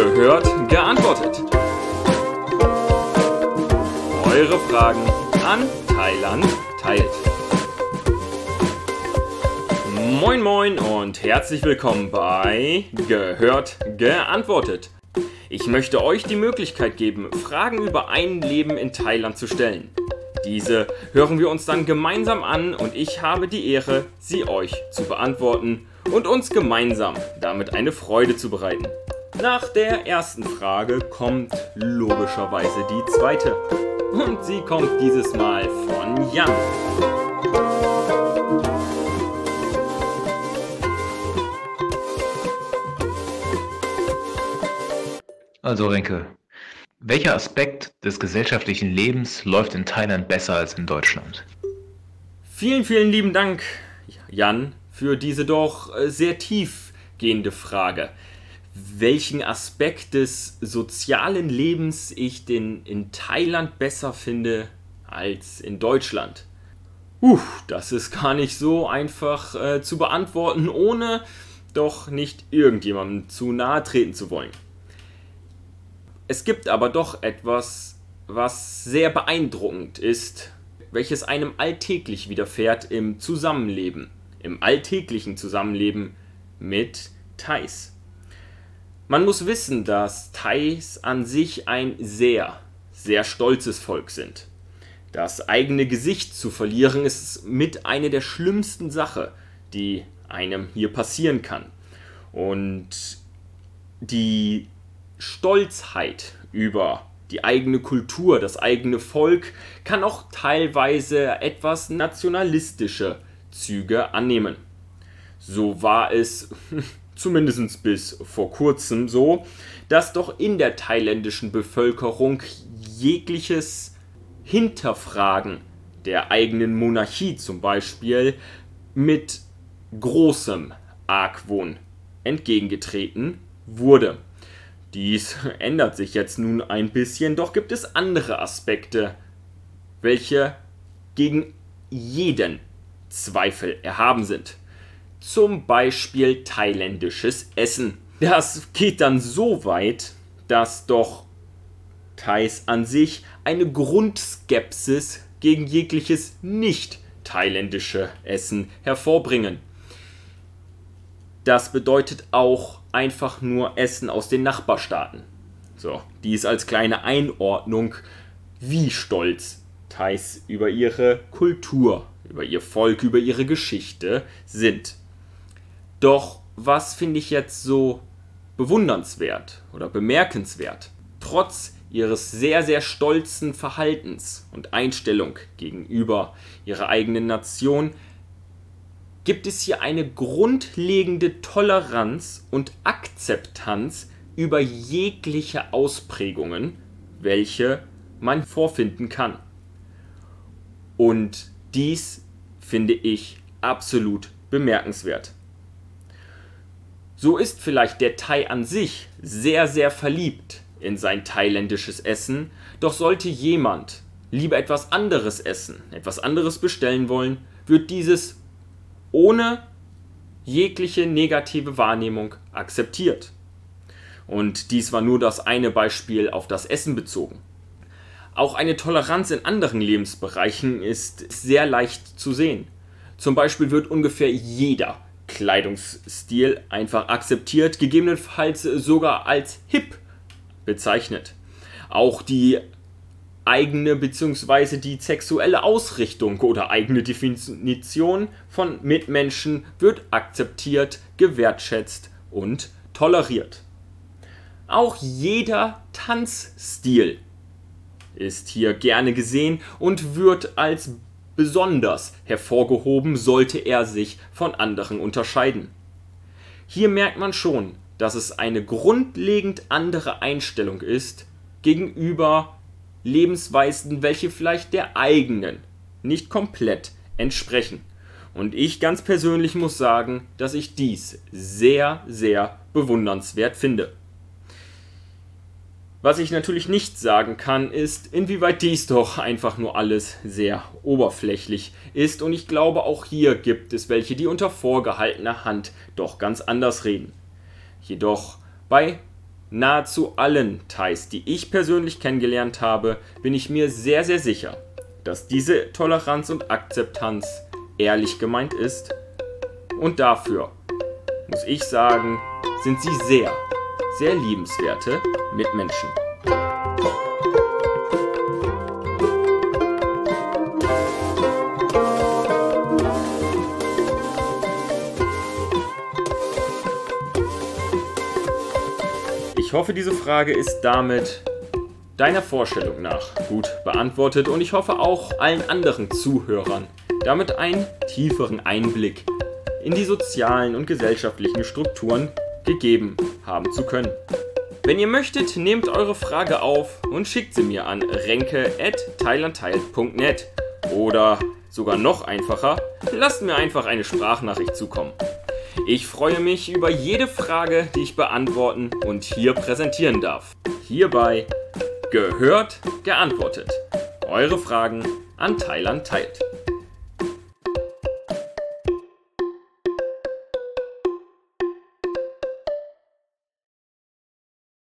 Gehört, geantwortet. Eure Fragen an Thailand teilt. Moin moin und herzlich willkommen bei Gehört, geantwortet. Ich möchte euch die Möglichkeit geben, Fragen über ein Leben in Thailand zu stellen. Diese hören wir uns dann gemeinsam an und ich habe die Ehre, sie euch zu beantworten und uns gemeinsam damit eine Freude zu bereiten. Nach der ersten Frage kommt logischerweise die zweite. Und sie kommt dieses Mal von Jan. Also Renke, welcher Aspekt des gesellschaftlichen Lebens läuft in Thailand besser als in Deutschland? Vielen, vielen lieben Dank, Jan, für diese doch äh, sehr tiefgehende Frage. Welchen Aspekt des sozialen Lebens ich denn in Thailand besser finde als in Deutschland? Uh, das ist gar nicht so einfach äh, zu beantworten, ohne doch nicht irgendjemandem zu nahe treten zu wollen. Es gibt aber doch etwas, was sehr beeindruckend ist, welches einem alltäglich widerfährt im Zusammenleben im alltäglichen Zusammenleben mit Thais. Man muss wissen, dass Thais an sich ein sehr, sehr stolzes Volk sind. Das eigene Gesicht zu verlieren ist mit einer der schlimmsten Sachen, die einem hier passieren kann. Und die Stolzheit über die eigene Kultur, das eigene Volk kann auch teilweise etwas nationalistische Züge annehmen. So war es zumindest bis vor kurzem so, dass doch in der thailändischen Bevölkerung jegliches Hinterfragen der eigenen Monarchie zum Beispiel mit großem Argwohn entgegengetreten wurde. Dies ändert sich jetzt nun ein bisschen, doch gibt es andere Aspekte, welche gegen jeden Zweifel erhaben sind. Zum Beispiel thailändisches Essen. Das geht dann so weit, dass doch Thais an sich eine Grundskepsis gegen jegliches nicht thailändische Essen hervorbringen. Das bedeutet auch einfach nur Essen aus den Nachbarstaaten. So, dies als kleine Einordnung, wie stolz Thais über ihre Kultur über ihr Volk, über ihre Geschichte sind. Doch was finde ich jetzt so bewundernswert oder bemerkenswert? Trotz ihres sehr, sehr stolzen Verhaltens und Einstellung gegenüber ihrer eigenen Nation gibt es hier eine grundlegende Toleranz und Akzeptanz über jegliche Ausprägungen, welche man vorfinden kann. Und dies finde ich absolut bemerkenswert. So ist vielleicht der Thai an sich sehr, sehr verliebt in sein thailändisches Essen, doch sollte jemand lieber etwas anderes essen, etwas anderes bestellen wollen, wird dieses ohne jegliche negative Wahrnehmung akzeptiert. Und dies war nur das eine Beispiel auf das Essen bezogen. Auch eine Toleranz in anderen Lebensbereichen ist sehr leicht zu sehen. Zum Beispiel wird ungefähr jeder Kleidungsstil einfach akzeptiert, gegebenenfalls sogar als hip bezeichnet. Auch die eigene bzw. die sexuelle Ausrichtung oder eigene Definition von Mitmenschen wird akzeptiert, gewertschätzt und toleriert. Auch jeder Tanzstil ist hier gerne gesehen und wird als besonders hervorgehoben, sollte er sich von anderen unterscheiden. Hier merkt man schon, dass es eine grundlegend andere Einstellung ist gegenüber Lebensweisen, welche vielleicht der eigenen nicht komplett entsprechen. Und ich ganz persönlich muss sagen, dass ich dies sehr, sehr bewundernswert finde. Was ich natürlich nicht sagen kann, ist, inwieweit dies doch einfach nur alles sehr oberflächlich ist und ich glaube auch hier gibt es welche, die unter vorgehaltener Hand doch ganz anders reden. Jedoch bei nahezu allen Thais, die ich persönlich kennengelernt habe, bin ich mir sehr, sehr sicher, dass diese Toleranz und Akzeptanz ehrlich gemeint ist. Und dafür, muss ich sagen, sind sie sehr, sehr liebenswerte Mitmenschen. Ich hoffe, diese Frage ist damit deiner Vorstellung nach gut beantwortet und ich hoffe auch allen anderen Zuhörern damit einen tieferen Einblick in die sozialen und gesellschaftlichen Strukturen gegeben haben zu können. Wenn ihr möchtet, nehmt eure Frage auf und schickt sie mir an renke.thailandteilt.net oder sogar noch einfacher, lasst mir einfach eine Sprachnachricht zukommen. Ich freue mich über jede Frage, die ich beantworten und hier präsentieren darf. Hierbei gehört, geantwortet. Eure Fragen an Thailand teilt.